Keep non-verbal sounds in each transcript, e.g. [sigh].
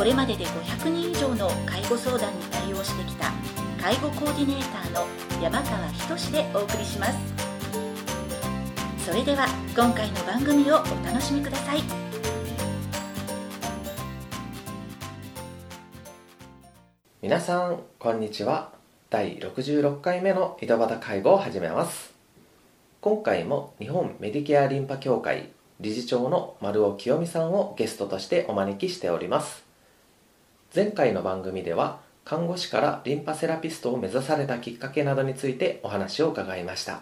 これまでで500人以上の介護相談に対応してきた介護コーディネーターの山川仁でお送りします。それでは今回の番組をお楽しみください。皆さんこんにちは。第66回目の井戸端介護を始めます。今回も日本メディケアリンパ協会理事長の丸尾清美さんをゲストとしてお招きしております。前回の番組では看護師からリンパセラピストを目指されたきっかけなどについてお話を伺いました。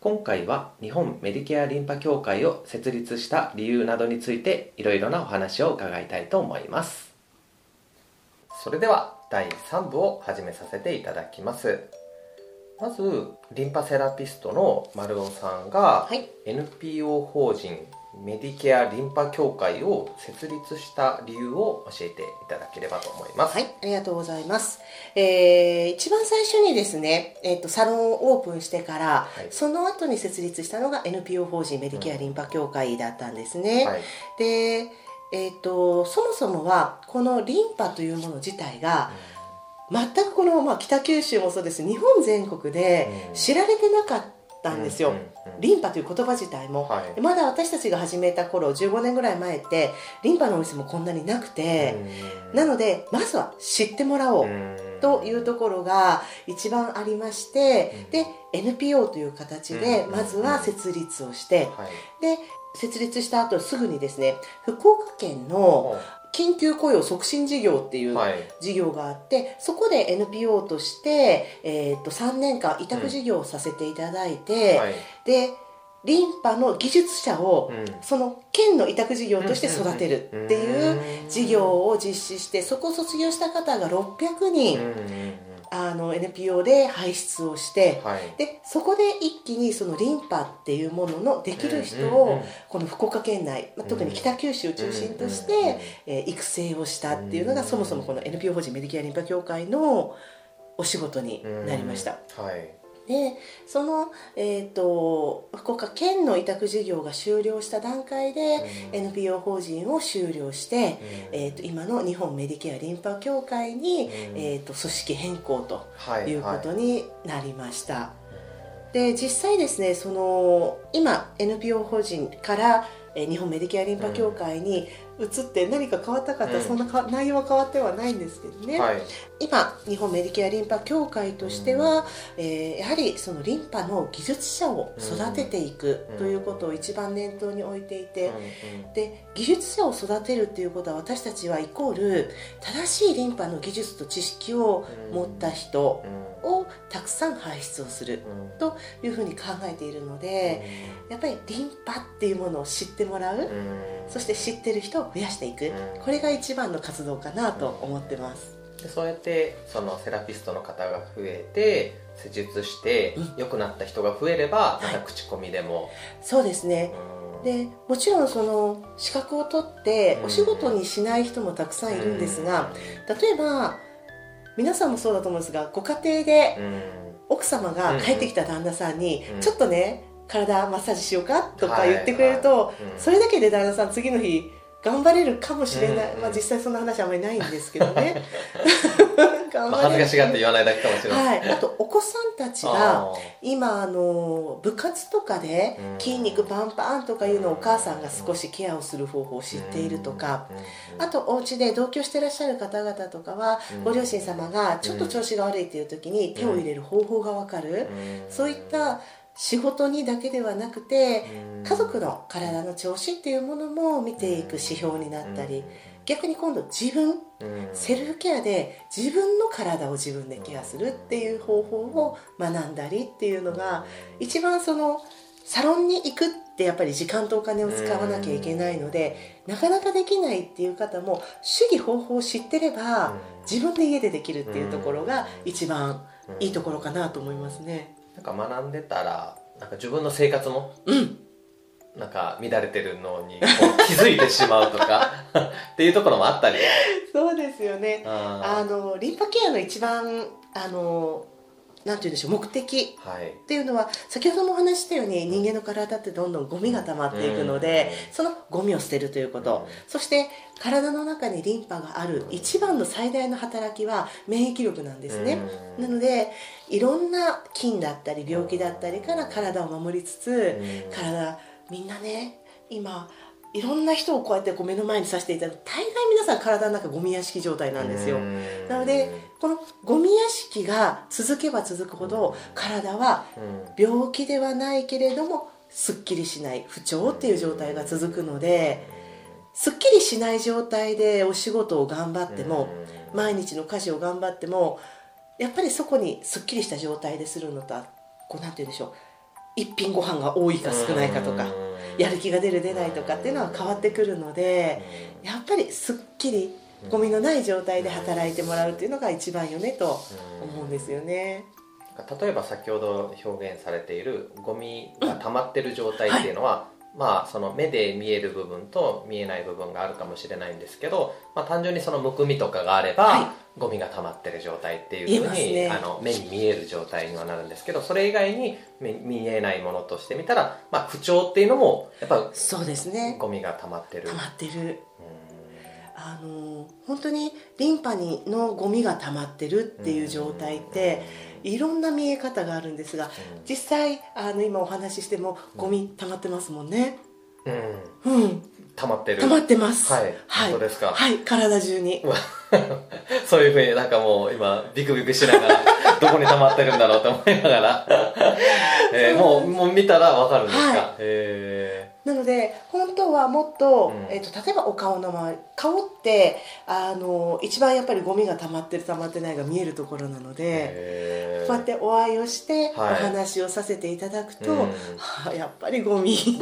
今回は日本メディケアリンパ協会を設立した理由などについていろいろなお話を伺いたいと思います。それでは第3部を始めさせていただきます。まずリンパセラピストの丸尾さんが、はい。NPO 法人メディケアリンパ協会を設立した理由を教えていただければと思います。はい、ありがとうございます。えー一番最初にですね、えっ、と、サロンをオープンしてから、はい。その後に設立したのが NPO 法人メディケアリンパ協会だったんですね。はい。で、えっ、と、そもそもは、このリンパというもの自体が、全くこの、まあ、北九州もそうです。日本全国でうん。知られてなかったんですよ、リンパという言葉自体も、はい。まだ私たちが始めた頃15年ぐらい前ってリンパのお店もこんなになくて、うん。なのでまずは知ってもらおううん。というところが一番ありまして、うん。で NPO という形でうんまずは設立をして、はい。で設立した後すぐにですね福岡県の緊急雇用促進事業っていうはい。事業があってそこで NPO として、えー、と3年間委託事業をさせていただいて、はい。でリンパの技術者をうん。その県の委託事業として育てるっていう事業を実施してそこを卒業した方が600うん人、うんうんあの NPO で輩出をして、はい。でそこで一気にそのリンパっていうもののできる人をこの福岡県内、まあ特に北九州を中心として、えー育成をしたっていうのがそもそもこの NPO 法人メディケアリンパ協会のお仕事になりました。はいでその、えー、と福岡県の委託事業が終了した段階で、うん。NPO 法人を終了して、えー、と今の日本メディケアリンパ協会に、うん。えー、と組織変更とはいい。うことはになりました。で実際ですねその今 NPO 法人からえー日本メディケアリンパ協会に移って何か変わったかって、うん。そんなか内容は変わってはないんですけどね、いはい。今日本メディケアリンパ協会としては、えーやはりそのリンパの技術者を育てていくうん。ということを一番念頭に置いていて、うんで技術者を育てるっていうことは私たちはイコール正しいリンパの技術と知識を持った人うん。をたくさん輩出をするうん。というふうに考えているのでやっぱりリンパっていうものを知ってもらう。うん。そして知ってる人を増やしていく。うん。これが一番の活動かなと思ってます。でそうやってそのセラピストの方が増えて施術してうん。良くなった人が増えればまはい。た口コミでも、そうですね。うん。でもちろんその資格を取ってうん。お仕事にしない人もたくさんいるんですが、例えば皆さんもそうだと思うんですがご家庭でうん。奥様が帰ってきた旦那さんにうん。ちょっとね体マッサージしようかとかはい言ってくれると、はいうん。それだけで旦那さん次の日頑張れるかもしれない、うんまあ、実際そんな話あんまりないんですけどね。[laughs] あ、恥ずかしがって言わないだけかもしれないはい、あとお子さんたちが今あの部活とかでうん。筋肉パンパンとかいうのをお母さんが少しケアをする方法を知っているとか、あとお家で同居してらっしゃる方々とかは、うん。ご両親様がちょっと調子が悪いっていう時に手を入れる方法がわかる、そういった仕事にだけではなくて、家族の体の調子っていうものも見ていく指標になったり、逆に今度自分セルフケアで自分の体を自分でケアするっていう方法を学んだりっていうのが一番そのサロンに行くってやっぱり時間とお金を使わなきゃいけないのでなかなかできないっていう方も主義方法を知ってれば自分で家でできるっていうところが一番いいところかなと思いますね。なんか学んでたらなんか自分の生活も、うん。なんか乱れてるのに [laughs] 気づいてしまうとか [laughs] っていうところもあったり。そうですよね。ああのリンパケアの一番あのなんて言うんでしょう目的。っていうのは先ほどもお話ししたように人間の体ってどんどんゴミが溜まっていくので、そのゴミを捨てるということ、うん。そして体の中にリンパがある一番の最大の働きは免疫力なんですね、うん。なのでいろんな菌だったり病気だったりから体を守りつつ、うん。体みんなね今いろんな人をこうやってこう目の前にさせていただく大概皆さん体の中ゴミ屋敷状態なんですよ、うん。なのでこのゴミ屋敷が続けば続くほど体はうん。病気ではないけれどもすっきりしない不調っていう状態が続くのですっきりしない状態でお仕事を頑張っても毎日の家事を頑張ってもやっぱりそこにすっきりした状態でするのとはこうなんて言うんでしょう。一品ご飯が多いか少ないかとかやる気が出る出ないとかっていうのは変わってくるのでやっぱりすっきりゴミのない状態で働いてもらうっていうのが一番よねと思うんですよね。例えば先ほど表現されているゴミが溜まってる状態っていうのは、まあその目で見える部分と見えない部分があるかもしれないんですけど、まあ、単純にそのむくみとかがあれば、はい。ゴミが溜まってる状態っていうふうに、ね。あの目に見える状態にはなるんですけどそれ以外に目見えないものとして見たら、まあ、不調っていうのもやっぱそうですね。ゴミが溜まってる。溜まってる。うん。あの本当にリンパにのゴミが溜まってるっていう状態っていろんな見え方があるんですが実際あの今お話ししてもゴミ溜まってますもんね。うん。うん。溜まってる。溜まってます。はい。はい。本当ですか？はい。体中に。[laughs] そういうふうになんかもう今ビクビクしながらどこに溜まってるんだろうと思いながら、[laughs] えーもうもう見たらわかるんですか、はい。へなので本当はもっと,、うん。えっと例えばお顔の周り顔ってあの一番やっぱりゴミが溜まってる溜まってないが見えるところなのー。で、こうやってお会いをしておはい。話をさせていただくと、うん。はあやっぱりゴミ。[laughs]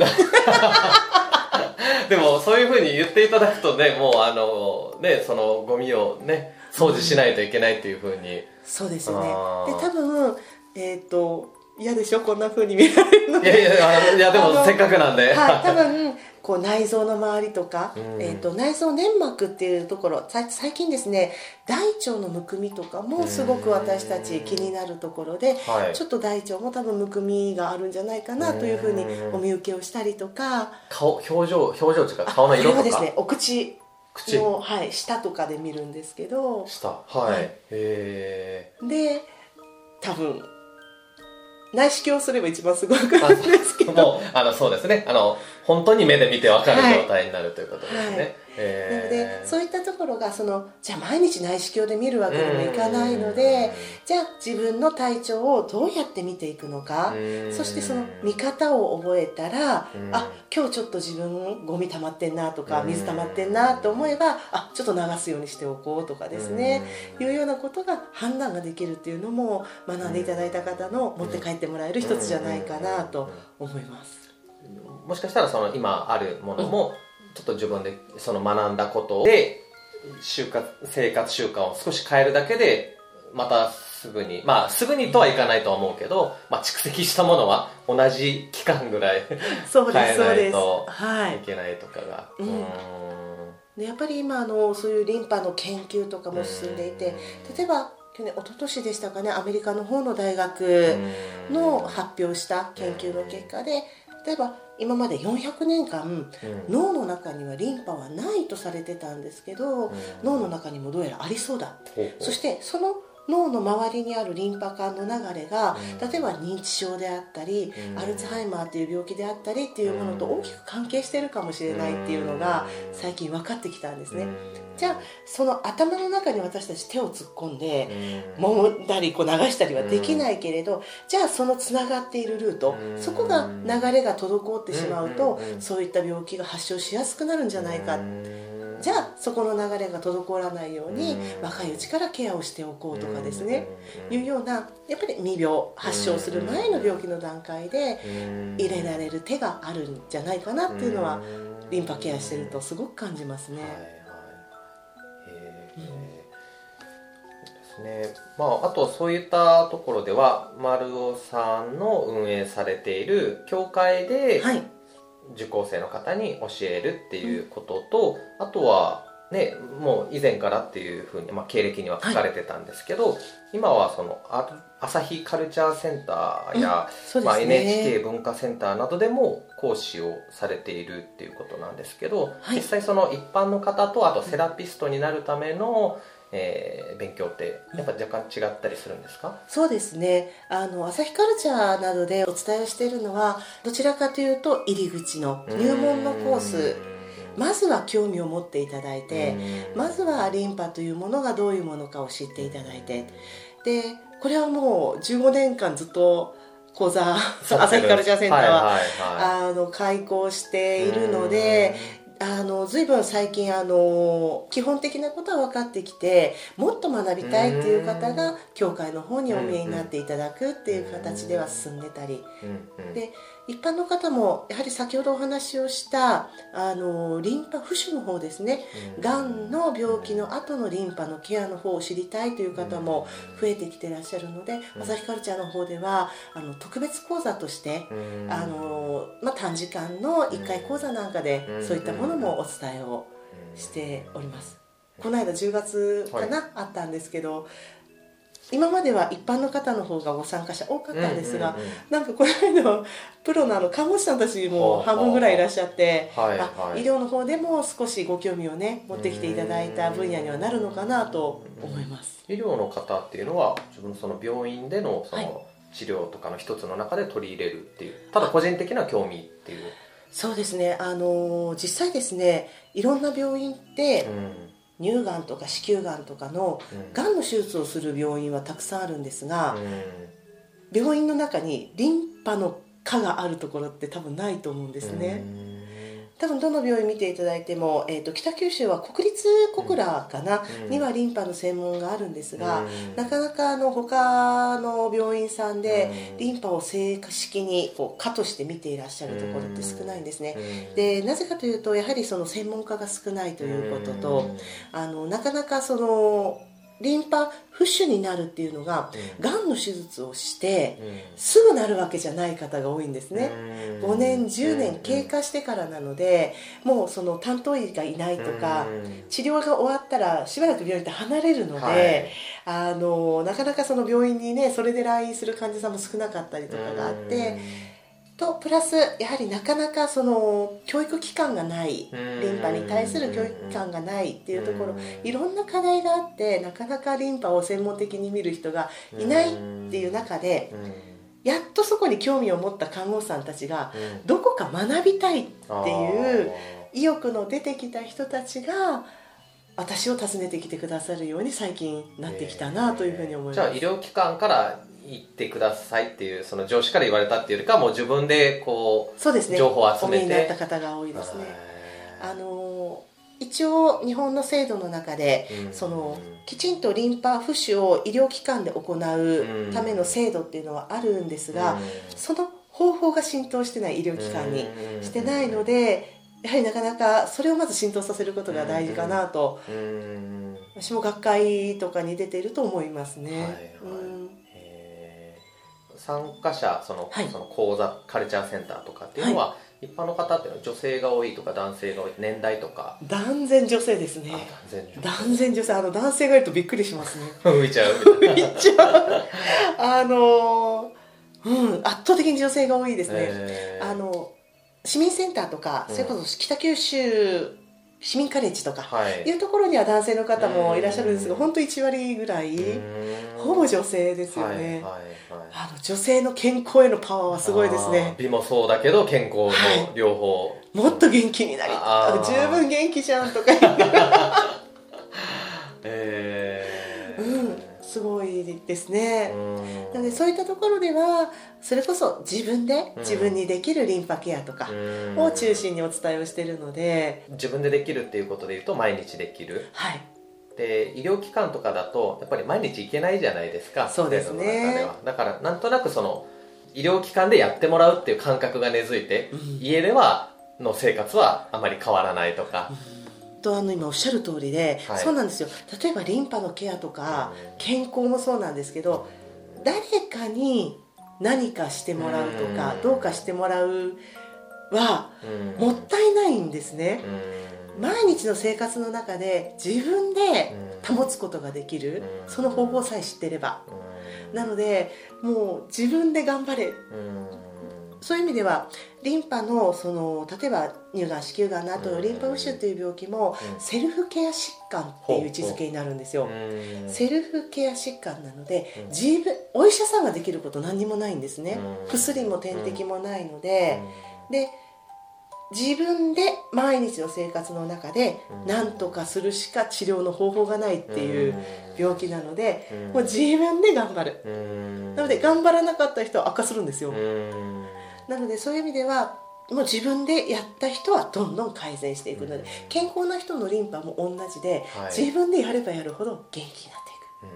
でもそういうふうに言っていただくとねもうあのねそのゴミをね掃除しないといけないっていうふうに、そうですよね。で多分えっ、と嫌でしょ？こんな風に見られるのいやいやいやでもせっかくなんで、はい、多分こう内臓の周りとか、うん。えー、と内臓粘膜っていうところさ最近ですね大腸のむくみとかもすごく私たち気になるところで、はい。ちょっと大腸も多分むくみがあるんじゃないかなというふうにお見受けをしたりとか。顔表情表情っていうか顔の色とか？はですねお口口。の、はい、下とかで見るんですけど。下はい、はい。へで多分内視鏡をすれば一番すごくえわかるんですけど。もうあのそうですね。あの本当に目で見てわかる状態になるということですね、はい。へなのえでそういったところがそのじゃあ毎日内視鏡で見るわけにもいかないのでじゃあ自分の体調をどうやって見ていくのかうん。そしてその見方を覚えたらうん。あ今日ちょっと自分ゴミ溜まってんなとかうん。水溜まってんなと思えばあちょっと流すようにしておこうとかですね。うん。いうようなことが判断ができるっていうのも学んでいただいた方の持って帰ってもらえる一つじゃないかなと思います。もしかしたらその今あるものもちょっと自分でその学んだことで習慣生活習慣を少し変えるだけでまたすぐにまあすぐにとはいかないとは思うけど、まあ、蓄積したものは同じ期間ぐらい [laughs] そうで変えないとはい。いけないとかが、うんうん。でやっぱり今あのそういうリンパの研究とかも進んでいて例えば去年一昨年でしたかねアメリカの方の大学の発表した研究の結果で例えば今まで400年間うん。脳の中にはリンパはないとされてたんですけど脳の中にもどうやらありそうだ。そしてその脳の周りにあるリンパ管の流れがうん。例えば認知症であったりうん。アルツハイマーという病気であったりっていうものと大きく関係してるかもしれないっていうのが最近分かってきたんですねじゃあその頭の中に私たち手を突っ込んで揉んだりこう流したりはできないけれどじゃあそのつながっているルートうん。そこが流れが滞ってしまうとうん。そういった病気が発症しやすくなるんじゃないか。じゃあそこの流れが滞らないように若いうちからケアをしておこうとかですね。いうようなやっぱり未病発症する前の病気の段階で入れられる手があるんじゃないかなっていうのはリンパケアしてるとすごく感じますね。ですね。まあ、あとそういったところでは丸尾さんの運営されている教会で受講生の方に教えるっていうことと、はい、あとはね、もう以前からっていうふうに、まあ、経歴には書かれてたんですけど、はい、今はその朝日カルチャーセンターや、うんね、まあ、NHK 文化センターなどでも講師をされているっていうことなんですけど、はい、実際その一般の方とあとセラピストになるための、えー、勉強ってやっぱ若干違ったりするんですか、そうですね。あの朝日カルチャーなどでお伝えをしているのはどちらかというと入り口の入門のコース。まずは興味を持っていただいてまずはリンパというものがどういうものかを知っていただいて。でこれはもう15年間ずっと講座朝日カルチャーセンターは,、はいはいはい、あの開講しているのであの随分最近あの基本的なことは分かってきてもっと学びたいっていう方が教会の方にお見えになっていただくっていう形では進んでたり。で一般の方もやはり先ほどお話をしたあのリンパ浮腫の方ですね。がん。の病気の後のリンパのケアの方を知りたいという方も増えてきてらっしゃるので朝日カルチャーの方ではあの特別講座としてあの、まあ、短時間の1回講座なんかでそういったものもお伝えをしております。この間10月かな、はい、あったんですけど今までは一般の方の方がご参加者多かったんですが、なんかこの間プロのあの看護師さんたちも半分ぐらいいらっしゃって、はいはい、医療の方でも少しご興味をね持ってきていただいた分野にはなるのかなと思います。医療の方っていうのは自分のその病院でのその治療とかの一つの中で取り入れるっていう、ただ個人的な興味っていう。そうですね。あの実際ですねいろんな病院って、うん。乳がんとか子宮がんとかのがんの手術をする病院はたくさんあるんですが、病院の中にリンパの科があるところって多分ないと思うんですね。多分どの病院見ていただいても、えーと、北九州は国立小倉かな、うん、にはリンパの専門があるんですが、うん、なかなかあの他の病院さんでリンパを正式にこう科として見ていらっしゃるところって少ないんですね。でなぜかというとやはりその専門家が少ないということと、あのなかなかそのリンパ浮腫になるっていうのが、が、ん。の手術をして、すぐなるわけじゃない方が多いんですね、5年10年経過してからなので、もうその担当医がいないとか、治療が終わったらしばらく病院って離れるので、はい、あのなかなかその病院にねそれで来院する患者さんも少なかったりとかがあって。とプラスやはりなかなかその教育機関がないリンパに対する教育機関がないっていうところいろんな課題があってなかなかリンパを専門的に見る人がいないっていう中でやっとそこに興味を持った看護師さんたちがどこか学びたいっていう意欲の出てきた人たちが私を訪ねてきてくださるように最近なってきたなというふうに思います。じゃあ医療機関から行ってくださいっていうその上司から言われたっていうよりかもう自分でこうそうですね。情報を集めて。になった方が多いですね。あの一応日本の制度の中で、うん、そのきちんとリンパ浮腫を医療機関で行うための制度っていうのはあるんですが、うん、その方法が浸透してない医療機関にしてないのでやはりなかなかそれをまず浸透させることが大事かなと私も学会とかに出ていると思いますね。はいはい参加者その,、その講座カルチャーセンターとかっていうのは、一般の方っていうのは女性が多いとか男性が多い年代とか。断然女性ですね。断然女性。あの男性がいるとびっくりしますね。[laughs] 浮いちゃう浮いちゃう。[laughs] あのうん圧倒的に女性が多いですね。あの市民センターとか、それこそ北九州市民カレッジとかい。うところには男性の方もいらっしゃるんですが、本当1割ぐらいほぼ女性ですよね、あの女性の健康へのパワーはすごいですね。美もそうだけど健康も両方、はい、もっと元気になり十分元気じゃんとかですね。なのでそういったところではそれこそ自分で自分にできるリンパケアとかを中心にお伝えをしているので。自分でできるっていうことでいうと毎日できる？はい。で医療機関とかだとやっぱり毎日行けないじゃないですかそうですね。だからなんとなくその医療機関でやってもらうっていう感覚が根付いて、うん。家ではの生活はあまり変わらないとか、とあの今おっしゃる通りで、はい。そうなんですよ。例えばリンパのケアとかうん。健康もそうなんですけど誰かに何かしてもらうとかうん。どうかしてもらうはうん。もったいないんですね。うん。毎日の生活の中で自分でうん。保つことができるうん。その方法さえ知ってれば。うん。なのでもう自分で頑張れ。うんそういう意味ではリンパのその例えば乳がん子宮がんの後うんリンパ浮腫っていう病気もうん。セルフケア疾患っていう位置づけになるんですよ。うん。セルフケア疾患なのでうん。自分お医者さんができること何にもないんですね。うん。薬も点滴もないのでで自分で毎日の生活の中でうん。何とかするしか治療の方法がないっていう病気なのでうん。もう自分で頑張る。うん。なので頑張らなかった人は悪化するんですよ。うんなのでそういう意味ではもう自分でやった人はどんどん改善していくのでうん。健康な人のリンパも同じではい。自分でやればやるほど元気になっていく。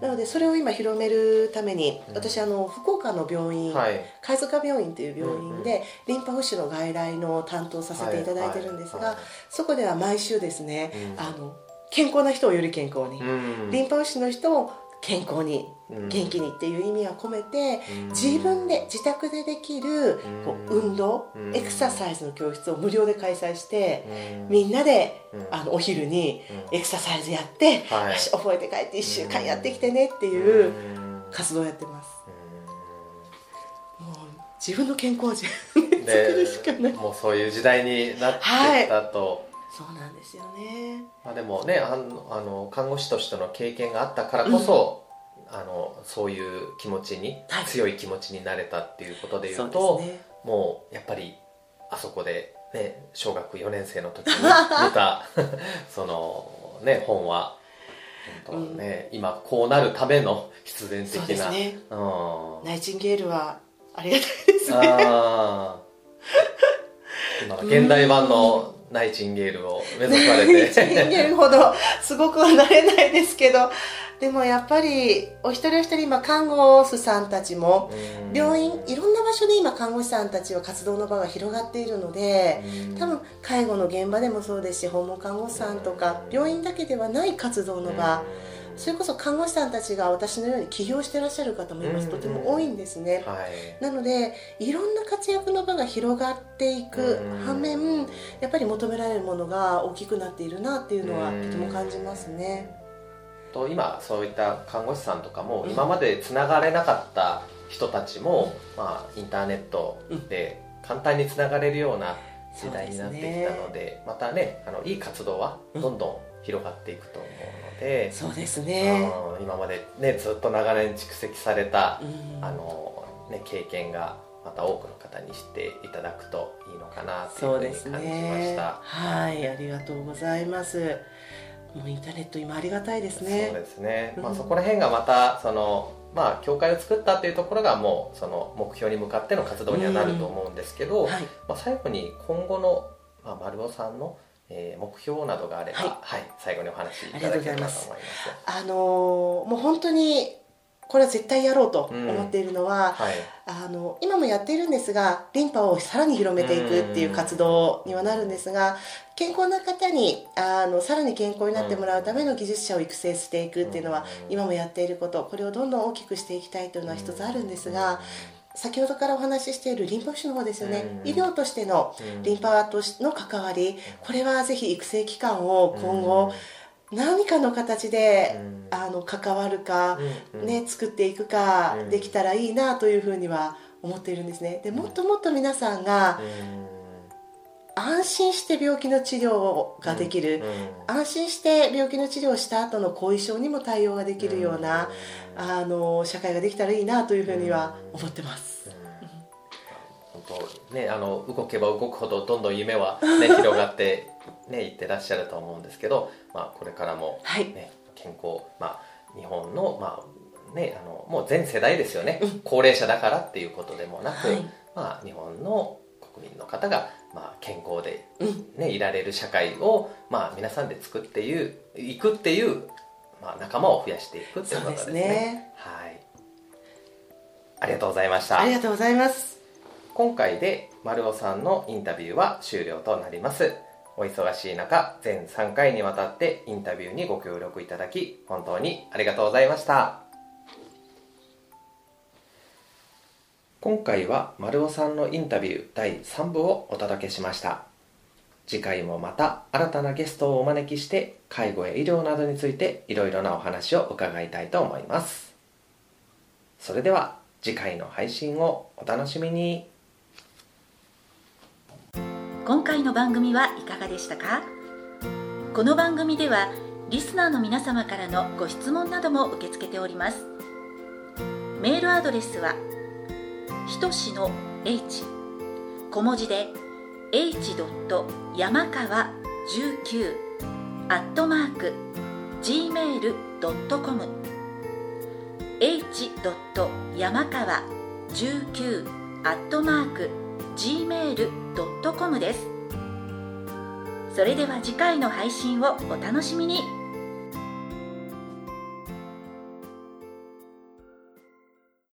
うん。なのでそれを今広めるためにうん。私あの福岡の病院、はい。貝塚病院という病院うんでリンパ浮腫の外来の担当させていただいてるんですがそこでは毎週ですねうん。あの健康な人をより健康に。うん。リンパ浮腫の人を健康にうん。元気にっていう意味は込めてうん。自分で自宅でできるこううん運動うん。エクササイズの教室を無料で開催してうん。みんなでうん。あのお昼にうん。エクササイズやってはい。覚えて帰って1週間やってきてねっていううん。活動をやってます。うもう自分の健康を自分でん作るしかない。もうそういう時代になってきたと、そうなんですよね。まあ、でもねあのあの看護師としての経験があったからこそ、あのそういう気持ちに、はい。強い気持ちになれたっていうことでいうとね。もうやっぱりあそこで、ね、小学4年生の時に [laughs] 見た [laughs] その、ね、本は本当ね、今こうなるための必然的な。ね。うん。ナイチンゲールはありがたいですね。今現代版のナイチンゲールを目指されナイ [laughs] チンてゲールほどすごくはなれないですけどでもやっぱりお一人お一人今看護師さんたちもうん。病院いろんな場所で今看護師さんたちは活動の場が広がっているのでうん。多分介護の現場でもそうですし訪問看護師さんとか病院だけではない活動の場それこそ看護師さんたちが私のように起業してらっしゃる方も今うんとても多いんですね。はい。なのでいろんな活躍の場が広がっていくうん。反面やっぱり求められるものが大きくなっているなっていうのはうん。とても感じますね。と今そういった看護師さんとかもうん。今までつながれなかった人たちも、まあ、インターネットで簡単につながれるような時代になってきたのでまたねあのいい活動はどんどん広がっていくと思うので、そうですね。うん今まで、ね、ずっと長年蓄積されたうん。あの、ね、経験がまた多くの方に知っていただくといいのかなというふうに感じましね。た。はいありがとうございます。もうインターネット今ありがたいですそうねですね、まあ、うんそこら辺がまたそのまあ教会を作ったっていうところがもうその目標に向かっての活動にはなると思うんですけど、はい。まあ、最後に今後の、まあ、丸尾さんの、えー目標などがあれば、ははいい最後にお話しいただければと思います。あのーもう本当にこれは絶対やろうと思っているのは、はい。あの今もやっているんですがリンパをさらに広めていくっていう活動にはなるんですが健康な方にあのさらに健康になってもらうための技術者を育成していくっていうのはうん。今もやっていることこれをどんどん大きくしていきたいというのは一つあるんですが先ほどからお話ししているリンパ浮腫の方ですよね。うん。医療としてのうんリンパとしの関わりこれはぜひ育成機関を今後何かの形でうん。あの関わるかうんね、作っていくかうん。できたらいいなというふうには思っているんですね。でもっともっと皆さんが安心して病気の治療ができる、安心して病気の治療をした後の後遺症にも対応ができるような、あの社会ができたらいいなというふうには思ってます、本当ねあの動けば動くほどどんどん夢は、ね、[laughs] 広がってねいってらっしゃると思うんですけど、まあ、これからも、はい。ね、健康、まあ日本のまあねあのもう全世代ですよね、うん、高齢者だからっていうことでもなく、はい、まあ、日本の国民の方がまあ健康でね、うん、いられる社会をまあ皆さんで作っていういくっていうまあ仲間を増やしていくっていうことですね。すねはいありがとうございました。ありがとうございます。今回で丸尾さんのインタビューは終了となります。お忙しい中、全3回にわたってインタビューにご協力いただき、本当にありがとうございました。今回は丸尾さんのインタビュー第3部をお届けしました。次回もまた新たなゲストをお招きして介護や医療などについていろいろなお話を伺いたいと思います。それでは次回の配信をお楽しみに。今回の番組はいかがでしたか？この番組ではリスナーの皆様からのご質問なども受け付けておりますメールアドレスはひとしの h 小文字で h. 山川19アットマーク gmail.com h. 山川19アットマーク gmail.com ですそれでは次回の配信をお楽しみに